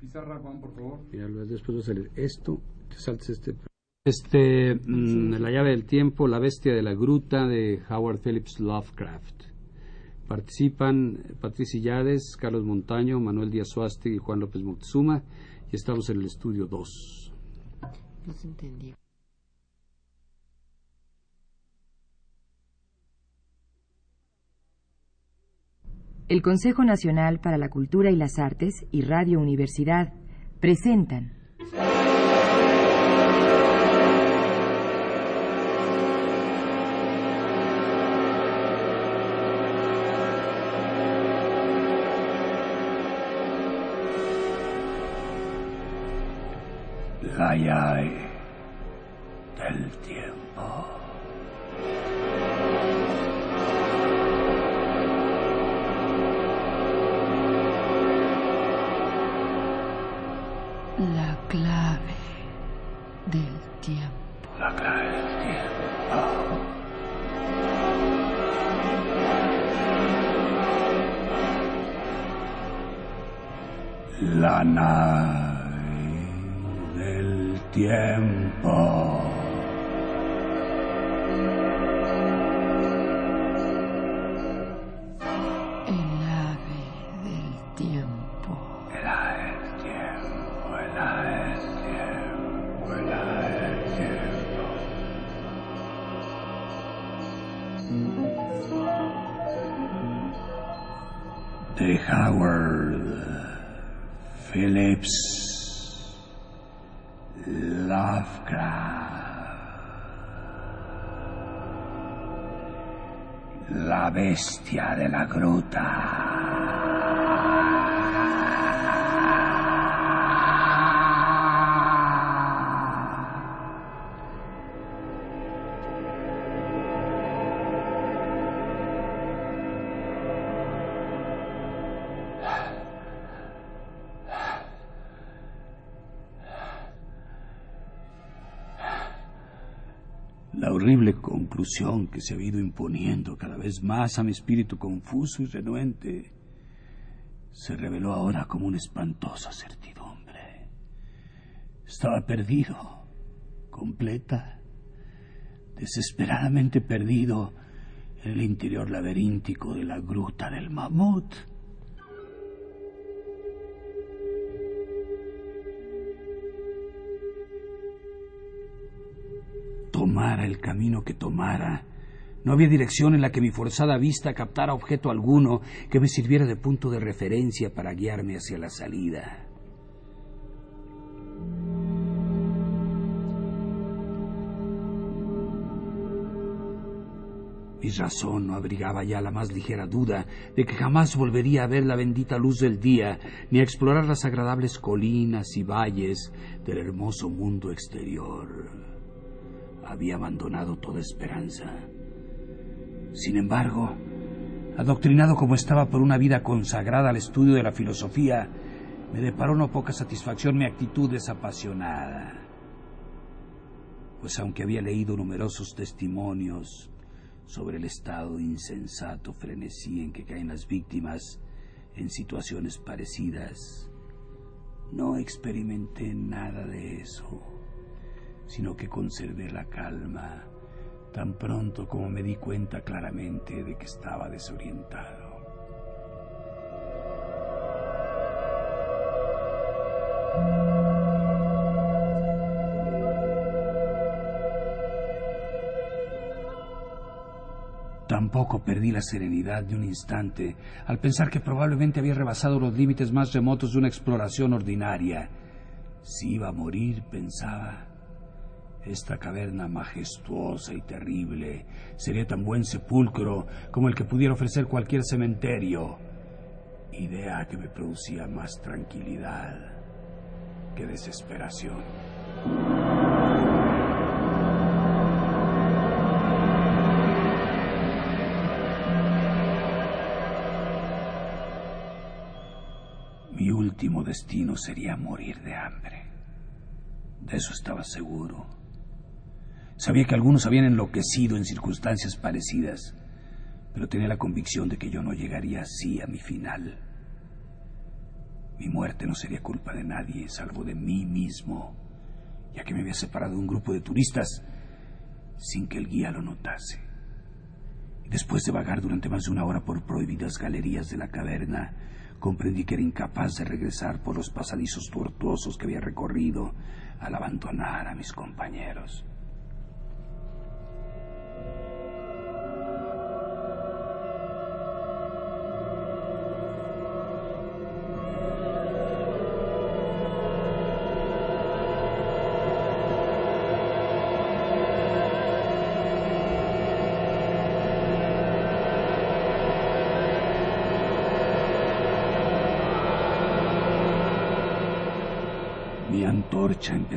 Pizarra, Juan, por favor. Y después vas a leer esto, te saltes este. Este, mm, La llave del tiempo, La bestia de la gruta de Howard Phillips Lovecraft. Participan Patricia Yades, Carlos Montaño, Manuel Díaz Suasti y Juan López Moctezuma y estamos en el estudio 2. No se entendió. El Consejo Nacional para la Cultura y las Artes y Radio Universidad presentan La llave del tiempo. Tiempo. El ave del tiempo. El el ave del tiempo, Howard Phillips Lovecraft. La bestia de la gruta. Que se ha ido imponiendo cada vez más a mi espíritu confuso y renuente se reveló ahora como una espantosa certidumbre. Estaba perdido, completa, desesperadamente perdido en el interior laberíntico de la gruta del mamut. El camino que tomara. No había dirección en la que mi forzada vista captara objeto alguno que me sirviera de punto de referencia para guiarme hacia la salida. Mi razón no abrigaba ya la más ligera duda de que jamás volvería a ver la bendita luz del día, ni a explorar las agradables colinas y valles del hermoso mundo exterior había abandonado toda esperanza. Sin embargo, adoctrinado como estaba por una vida consagrada al estudio de la filosofía, me deparó no poca satisfacción mi actitud desapasionada. Pues aunque había leído numerosos testimonios sobre el estado insensato frenesí en que caen las víctimas en situaciones parecidas, no experimenté nada de eso sino que conservé la calma tan pronto como me di cuenta claramente de que estaba desorientado. Tampoco perdí la serenidad de un instante al pensar que probablemente había rebasado los límites más remotos de una exploración ordinaria. Si iba a morir, pensaba, esta caverna majestuosa y terrible sería tan buen sepulcro como el que pudiera ofrecer cualquier cementerio. Idea que me producía más tranquilidad que desesperación. Mi último destino sería morir de hambre. De eso estaba seguro. Sabía que algunos habían enloquecido en circunstancias parecidas, pero tenía la convicción de que yo no llegaría así a mi final. Mi muerte no sería culpa de nadie, salvo de mí mismo, ya que me había separado de un grupo de turistas sin que el guía lo notase. Después de vagar durante más de una hora por prohibidas galerías de la caverna, comprendí que era incapaz de regresar por los pasadizos tortuosos que había recorrido al abandonar a mis compañeros.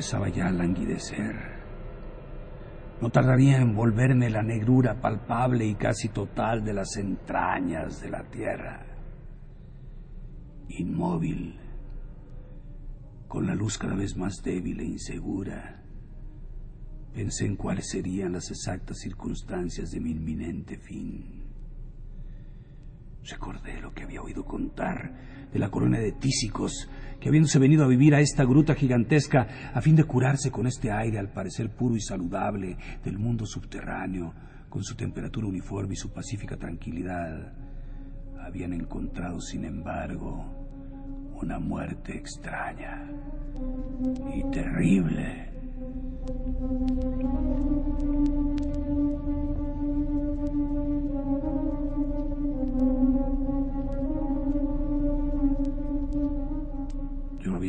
Empezaba ya a languidecer. No tardaría en volverme la negrura palpable y casi total de las entrañas de la tierra. Inmóvil, con la luz cada vez más débil e insegura, pensé en cuáles serían las exactas circunstancias de mi inminente fin. Recordé lo que había oído contar de la corona de tísicos que habiéndose venido a vivir a esta gruta gigantesca a fin de curarse con este aire al parecer puro y saludable del mundo subterráneo, con su temperatura uniforme y su pacífica tranquilidad, habían encontrado, sin embargo, una muerte extraña y terrible.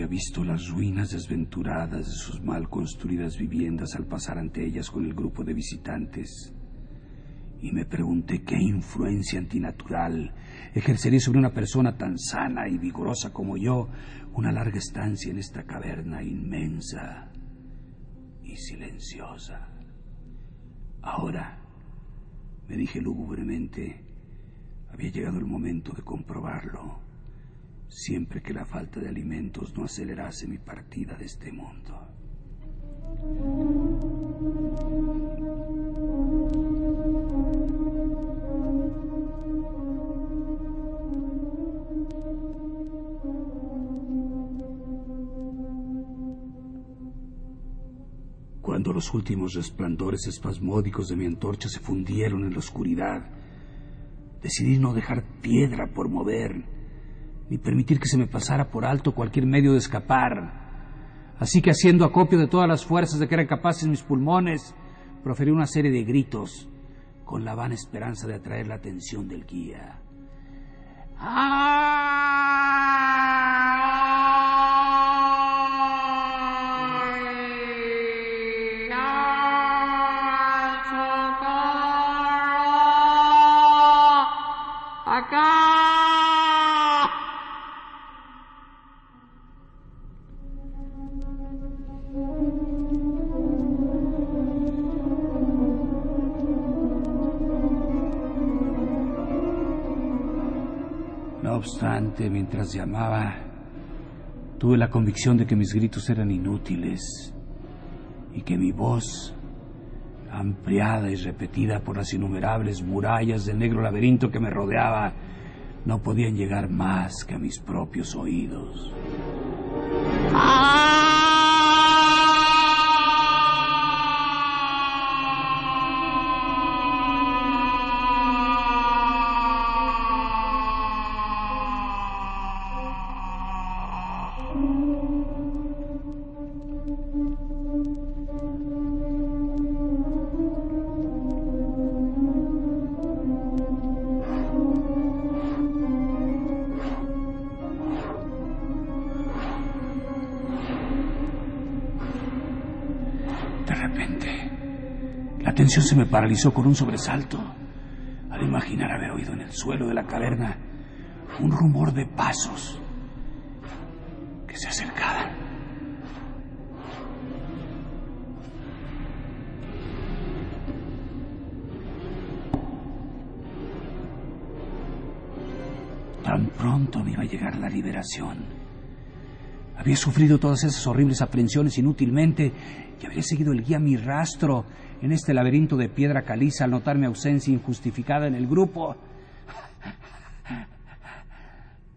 Había visto las ruinas desventuradas de sus mal construidas viviendas al pasar ante ellas con el grupo de visitantes. Y me pregunté qué influencia antinatural ejercería sobre una persona tan sana y vigorosa como yo una larga estancia en esta caverna inmensa y silenciosa. Ahora, me dije lúgubremente, había llegado el momento de comprobarlo siempre que la falta de alimentos no acelerase mi partida de este mundo. Cuando los últimos resplandores espasmódicos de mi antorcha se fundieron en la oscuridad, decidí no dejar piedra por mover ni permitir que se me pasara por alto cualquier medio de escapar. Así que haciendo acopio de todas las fuerzas de que eran capaces mis pulmones, proferí una serie de gritos con la vana esperanza de atraer la atención del guía. Mientras llamaba, tuve la convicción de que mis gritos eran inútiles y que mi voz, ampliada y repetida por las innumerables murallas del negro laberinto que me rodeaba, no podían llegar más que a mis propios oídos. ¡Ah! Se me paralizó con un sobresalto al imaginar haber oído en el suelo de la caverna un rumor de pasos que se acercaban. Tan pronto me iba a llegar la liberación. Había sufrido todas esas horribles aprensiones inútilmente y había seguido el guía mi rastro en este laberinto de piedra caliza al notar mi ausencia injustificada en el grupo.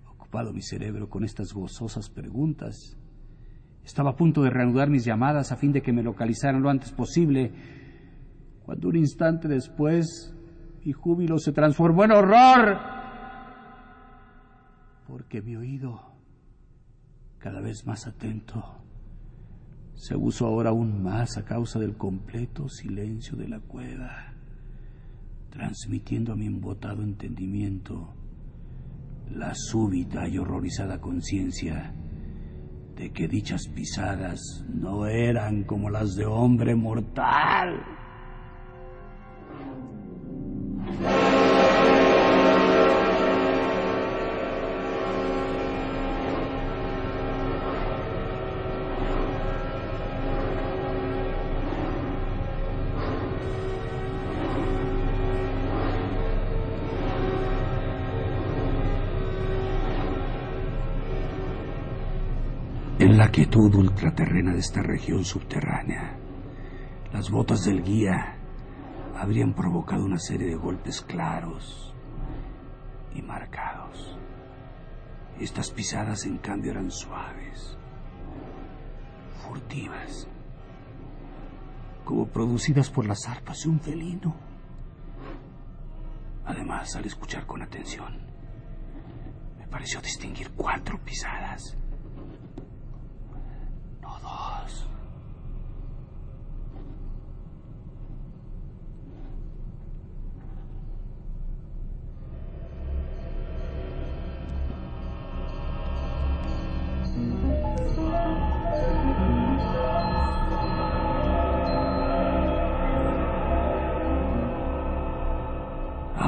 ocupado mi cerebro con estas gozosas preguntas. Estaba a punto de reanudar mis llamadas a fin de que me localizaran lo antes posible, cuando un instante después mi júbilo se transformó en horror, porque mi oído, cada vez más atento, se puso ahora aún más a causa del completo silencio de la cueva, transmitiendo a mi embotado entendimiento la súbita y horrorizada conciencia de que dichas pisadas no eran como las de hombre mortal. La quietud ultraterrena de esta región subterránea, las botas del guía habrían provocado una serie de golpes claros y marcados. Estas pisadas, en cambio, eran suaves, furtivas, como producidas por las arpas de un felino. Además, al escuchar con atención, me pareció distinguir cuatro pisadas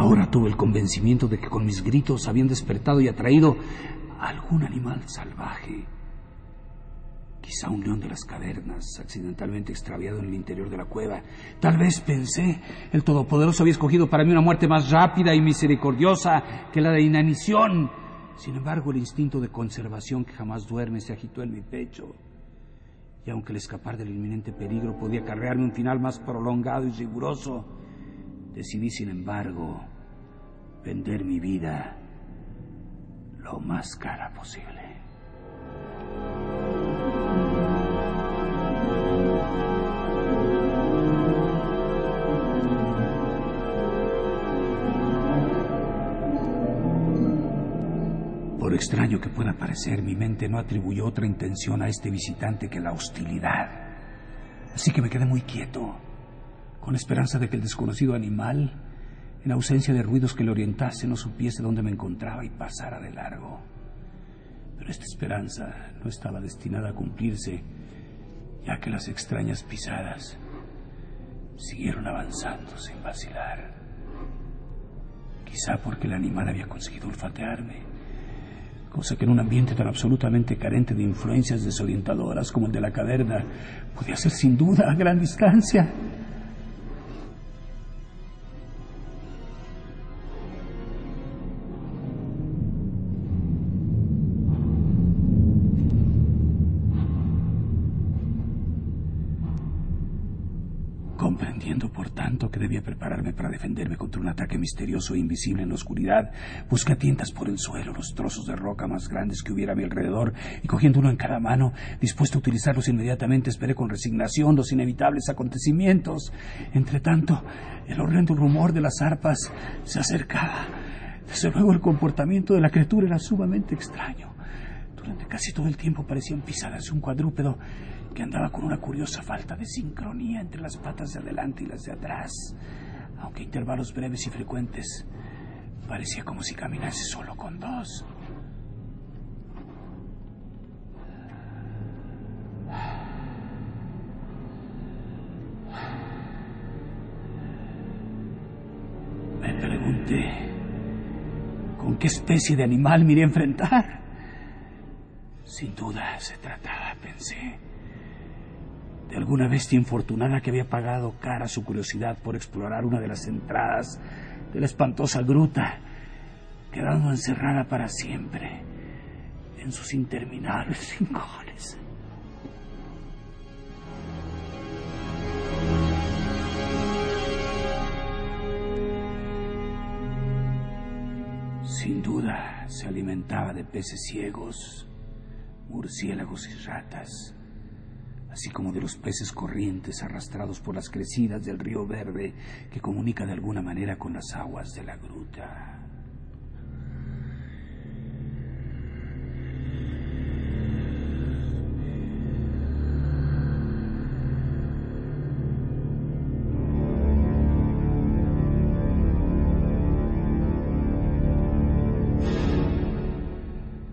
Ahora tuve el convencimiento de que con mis gritos habían despertado y atraído a algún animal salvaje Quizá un león de las cavernas, accidentalmente extraviado en el interior de la cueva. Tal vez pensé, el Todopoderoso había escogido para mí una muerte más rápida y misericordiosa que la de inanición. Sin embargo, el instinto de conservación que jamás duerme se agitó en mi pecho. Y aunque el escapar del inminente peligro podía cargarme un final más prolongado y riguroso, decidí, sin embargo, vender mi vida lo más cara posible. Por extraño que pueda parecer, mi mente no atribuyó otra intención a este visitante que la hostilidad. Así que me quedé muy quieto, con esperanza de que el desconocido animal, en ausencia de ruidos que le orientase, no supiese dónde me encontraba y pasara de largo. Pero esta esperanza no estaba destinada a cumplirse, ya que las extrañas pisadas siguieron avanzando sin vacilar. Quizá porque el animal había conseguido olfatearme cosa que en un ambiente tan absolutamente carente de influencias desorientadoras como el de la caverna podía ser sin duda a gran distancia. Que debía prepararme para defenderme contra un ataque misterioso e invisible en la oscuridad, busqué a tientas por el suelo los trozos de roca más grandes que hubiera a mi alrededor y cogiendo uno en cada mano, dispuesto a utilizarlos inmediatamente, esperé con resignación los inevitables acontecimientos. Entre tanto, el horrendo rumor de las arpas se acercaba. Desde luego el comportamiento de la criatura era sumamente extraño. Durante casi todo el tiempo parecían pisadas un cuadrúpedo que andaba con una curiosa falta de sincronía entre las patas de adelante y las de atrás, aunque intervalos breves y frecuentes parecía como si caminase solo con dos. Me pregunté con qué especie de animal me iría a enfrentar. Sin duda se trataba, pensé, de alguna bestia infortunada que había pagado cara su curiosidad por explorar una de las entradas de la espantosa gruta, quedando encerrada para siempre en sus interminables rincones. Sin duda se alimentaba de peces ciegos, murciélagos y ratas, así como de los peces corrientes arrastrados por las crecidas del río Verde que comunica de alguna manera con las aguas de la gruta.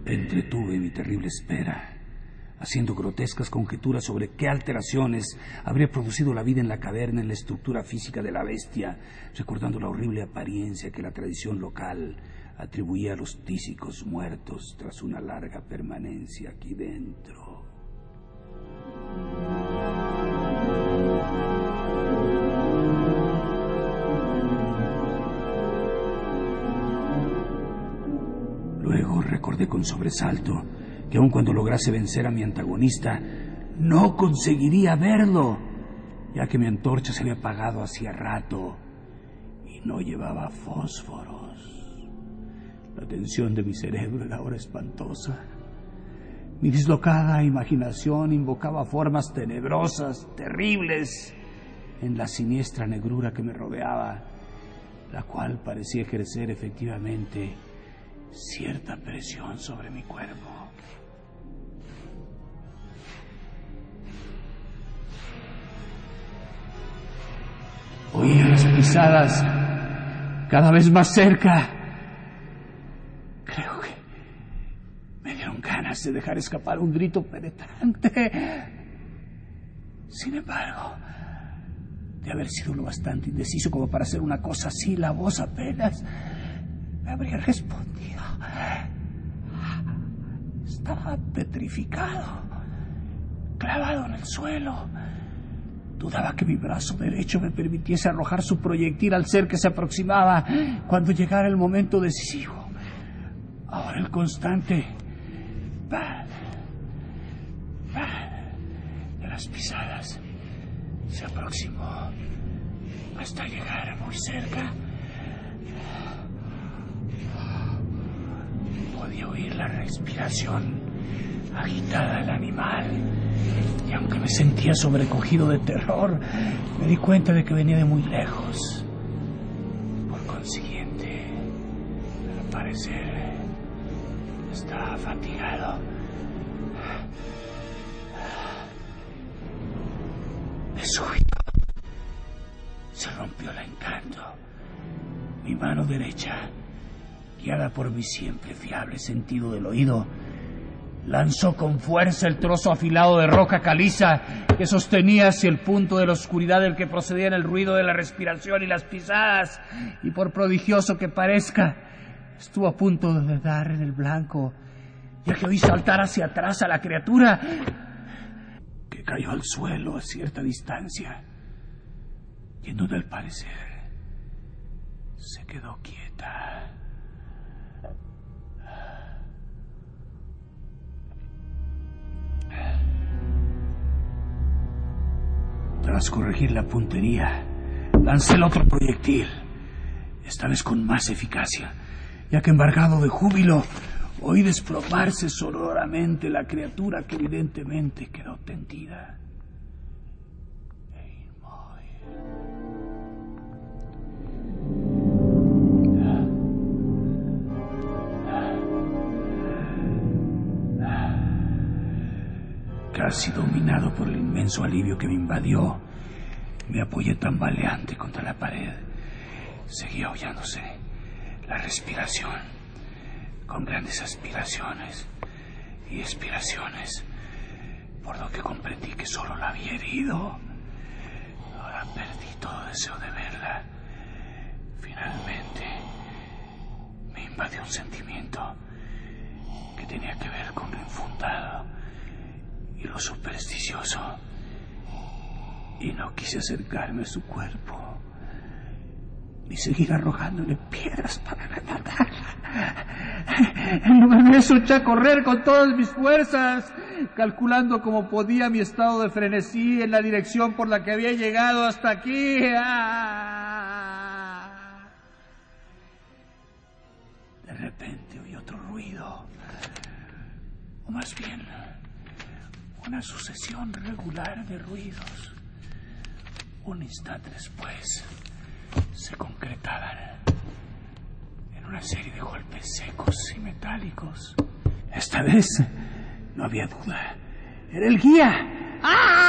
Entretuve mi terrible espera, haciendo grotescas conjeturas sobre qué alteraciones habría producido la vida en la caverna en la estructura física de la bestia, recordando la horrible apariencia que la tradición local atribuía a los tísicos muertos tras una larga permanencia aquí dentro. Luego recordé con sobresalto que aun cuando lograse vencer a mi antagonista, no conseguiría verlo, ya que mi antorcha se había apagado hacía rato y no llevaba fósforos. La tensión de mi cerebro era ahora espantosa. Mi dislocada imaginación invocaba formas tenebrosas, terribles, en la siniestra negrura que me rodeaba, la cual parecía ejercer efectivamente cierta presión sobre mi cuerpo. Pisadas cada vez más cerca. Creo que me dieron ganas de dejar escapar un grito penetrante. Sin embargo, de haber sido lo bastante indeciso como para hacer una cosa así, la voz apenas me habría respondido. Estaba petrificado, clavado en el suelo. Dudaba que mi brazo derecho me permitiese arrojar su proyectil al ser que se aproximaba cuando llegara el momento decisivo. Ahora el constante de las pisadas se aproximó hasta llegar muy cerca. Podía oír la respiración agitada del animal. Y aunque me sentía sobrecogido de terror, me di cuenta de que venía de muy lejos. Por consiguiente, al parecer, estaba fatigado. De súbito, se rompió el encanto. Mi mano derecha guiada por mi siempre fiable sentido del oído, lanzó con fuerza el trozo afilado de roca caliza que sostenía hacia el punto de la oscuridad del que procedían el ruido de la respiración y las pisadas, y por prodigioso que parezca, estuvo a punto de dar en el blanco, ya que oí saltar hacia atrás a la criatura, que cayó al suelo a cierta distancia, y en donde al parecer se quedó quieta. Tras corregir la puntería, lancé el otro proyectil, esta vez con más eficacia, ya que embargado de júbilo, oí desplomarse sonoramente la criatura que evidentemente quedó tendida. Casi dominado por el inmenso alivio que me invadió, me apoyé tambaleante contra la pared. Seguía hollándose la respiración, con grandes aspiraciones y expiraciones, por lo que comprendí que solo la había herido. Ahora perdí todo deseo de verla. Finalmente, me invadió un sentimiento que tenía que ver con lo infundado lo supersticioso. Y no quise acercarme a su cuerpo, ni seguir arrojándole piedras para rematarla. En lugar de eso eché a correr con todas mis fuerzas, calculando como podía mi estado de frenesí en la dirección por la que había llegado hasta aquí. ¡Ah! De repente ruido, o más bien una sucesión regular de ruidos. Un instante después se concretaban en una serie de golpes secos y metálicos. Esta vez no había duda. Era el guía. ¡Ah!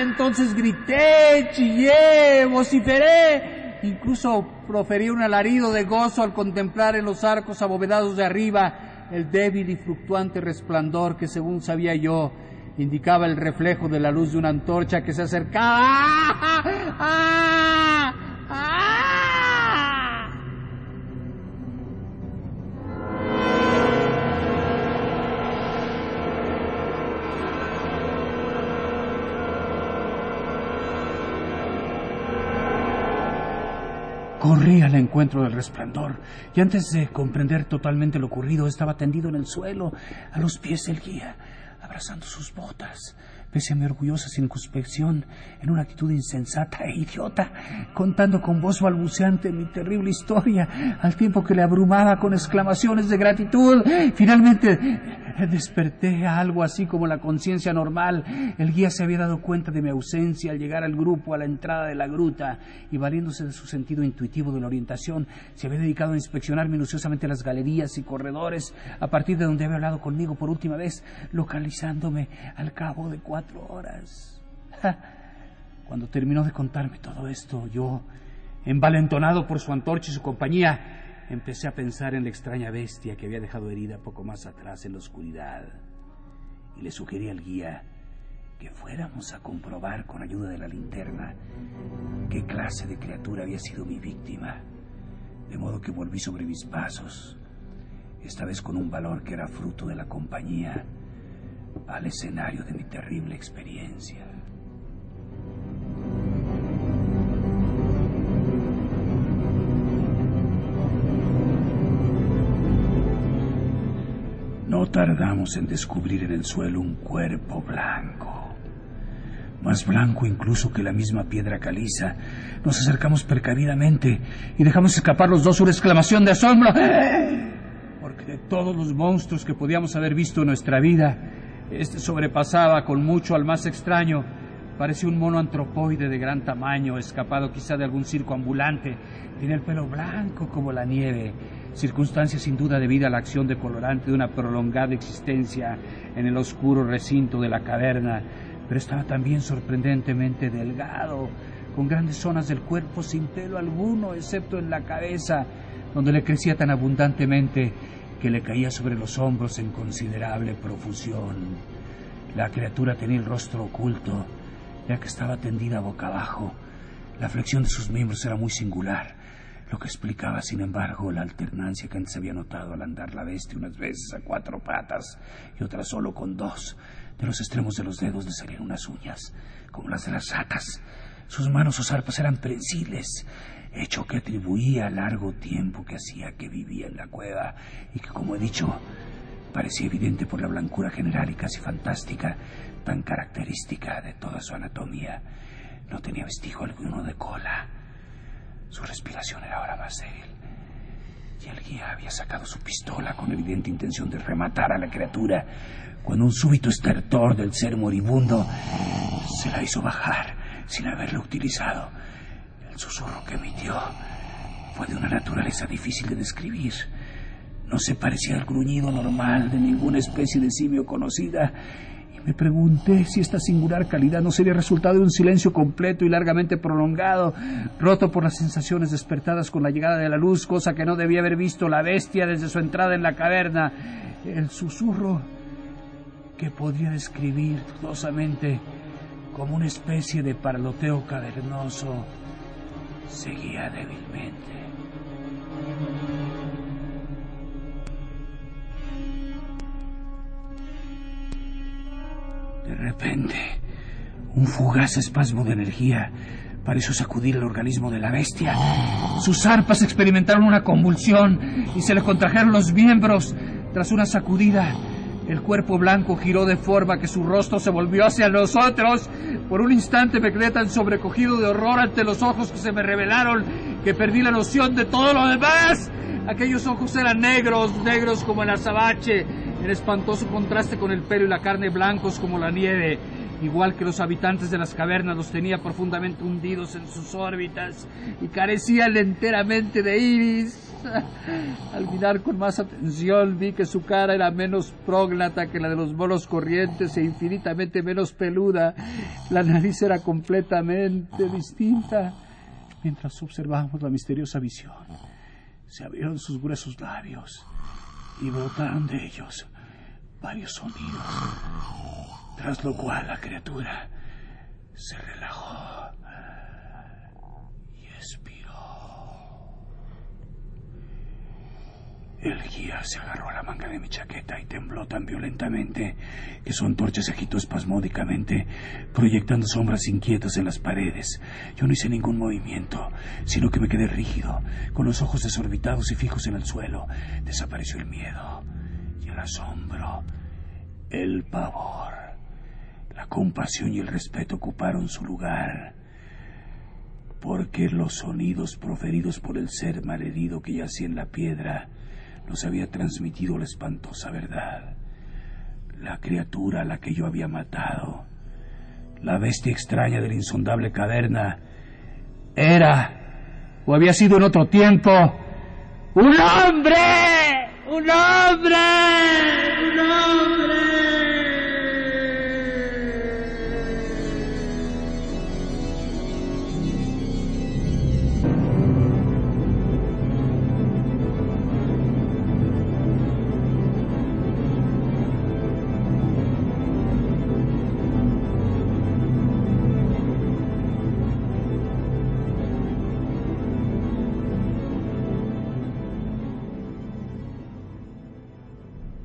Entonces grité, chillé, vociferé. Incluso proferí un alarido de gozo al contemplar en los arcos abovedados de arriba el débil y fluctuante resplandor que, según sabía yo, indicaba el reflejo de la luz de una antorcha que se acercaba. ¡Ah! ¡Ah! Corrí al encuentro del resplandor. Y antes de comprender totalmente lo ocurrido estaba tendido en el suelo a los pies del guía, abrazando sus botas, pese a mi orgullosa circunspección, en una actitud insensata e idiota, contando con voz balbuceante mi terrible historia, al tiempo que le abrumaba con exclamaciones de gratitud. Finalmente desperté a algo así como la conciencia normal. El guía se había dado cuenta de mi ausencia al llegar al grupo a la entrada de la gruta y valiéndose de su sentido intuitivo de la orientación, se había dedicado a inspeccionar minuciosamente las galerías y corredores a partir de donde había hablado conmigo por última vez, localizándome al cabo de cuatro horas. Cuando terminó de contarme todo esto, yo, envalentonado por su antorcha y su compañía, empecé a pensar en la extraña bestia que había dejado herida poco más atrás en la oscuridad. Y le sugerí al guía que fuéramos a comprobar con ayuda de la linterna qué clase de criatura había sido mi víctima. De modo que volví sobre mis pasos, esta vez con un valor que era fruto de la compañía al escenario de mi terrible experiencia. No tardamos en descubrir en el suelo un cuerpo blanco, más blanco incluso que la misma piedra caliza. Nos acercamos precavidamente y dejamos escapar los dos una exclamación de asombro, porque de todos los monstruos que podíamos haber visto en nuestra vida, este sobrepasaba con mucho al más extraño. Parecía un mono antropoide de gran tamaño, escapado quizá de algún circo ambulante. Tenía el pelo blanco como la nieve, circunstancia sin duda debida a la acción de colorante de una prolongada existencia en el oscuro recinto de la caverna, pero estaba también sorprendentemente delgado, con grandes zonas del cuerpo sin pelo alguno, excepto en la cabeza, donde le crecía tan abundantemente que le caía sobre los hombros en considerable profusión. La criatura tenía el rostro oculto, ya que estaba tendida boca abajo. La flexión de sus miembros era muy singular, lo que explicaba, sin embargo, la alternancia que antes había notado al andar la bestia unas veces a cuatro patas y otras solo con dos. De los extremos de los dedos le salían unas uñas, como las de las ratas. Sus manos o zarpas eran prensiles, hecho que atribuía al largo tiempo que hacía que vivía en la cueva y que, como he dicho, parecía evidente por la blancura general y casi fantástica, tan característica de toda su anatomía. No tenía vestigio alguno de cola. Su respiración era ahora más débil. Y el guía había sacado su pistola con evidente intención de rematar a la criatura, cuando un súbito estertor del ser moribundo se la hizo bajar sin haberla utilizado. El susurro que emitió fue de una naturaleza difícil de describir. No se parecía al gruñido normal de ninguna especie de simio conocida. Y me pregunté si esta singular calidad no sería resultado de un silencio completo y largamente prolongado, roto por las sensaciones despertadas con la llegada de la luz, cosa que no debía haber visto la bestia desde su entrada en la caverna. El susurro que podría describir dudosamente como una especie de parloteo cavernoso seguía débilmente. De repente, un fugaz espasmo de energía pareció sacudir el organismo de la bestia. Sus arpas experimentaron una convulsión y se le contrajeron los miembros. Tras una sacudida, el cuerpo blanco giró de forma que su rostro se volvió hacia nosotros. Por un instante me quedé tan sobrecogido de horror ante los ojos que se me revelaron que perdí la noción de todo lo demás. Aquellos ojos eran negros, negros como el azabache, en espantoso contraste con el pelo y la carne blancos como la nieve. Igual que los habitantes de las cavernas los tenía profundamente hundidos en sus órbitas y carecían enteramente de iris. Al mirar con más atención vi que su cara era menos prógnata que la de los monos corrientes e infinitamente menos peluda. La nariz era completamente distinta. Mientras observábamos la misteriosa visión, se abrieron sus gruesos labios y brotaron de ellos varios sonidos, tras lo cual la criatura se relajó y expiró. El guía se agarró a la manga de mi chaqueta y tembló tan violentamente que su antorcha se agitó espasmódicamente, proyectando sombras inquietas en las paredes. Yo no hice ningún movimiento, sino que me quedé rígido, con los ojos desorbitados y fijos en el suelo. Desapareció el miedo y el asombro, el pavor. La compasión y el respeto ocuparon su lugar, porque los sonidos proferidos por el ser malherido que yacía en la piedra nos había transmitido la espantosa verdad. La criatura a la que yo había matado, la bestia extraña de la insondable caverna, era, o había sido en otro tiempo, un hombre, un hombre, un hombre.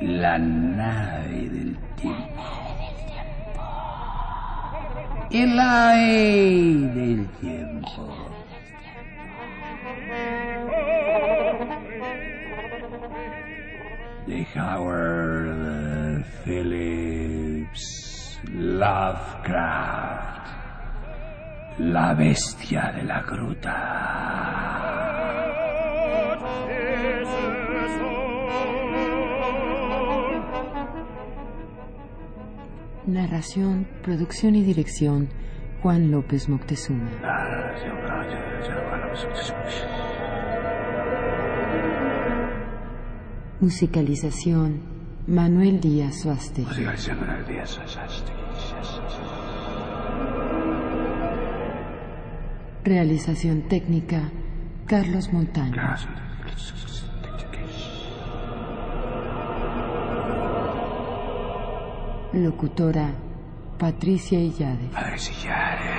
La nave del tiempo. El aire del tiempo. De Howard Phillips Lovecraft. La bestia de la gruta. Narración, producción y dirección, Juan López Moctezuma. Musicalización, Manuel Díaz Suaste. Realización técnica, Carlos Montaño. Locutora, Patricia Illade. Patricia Illades.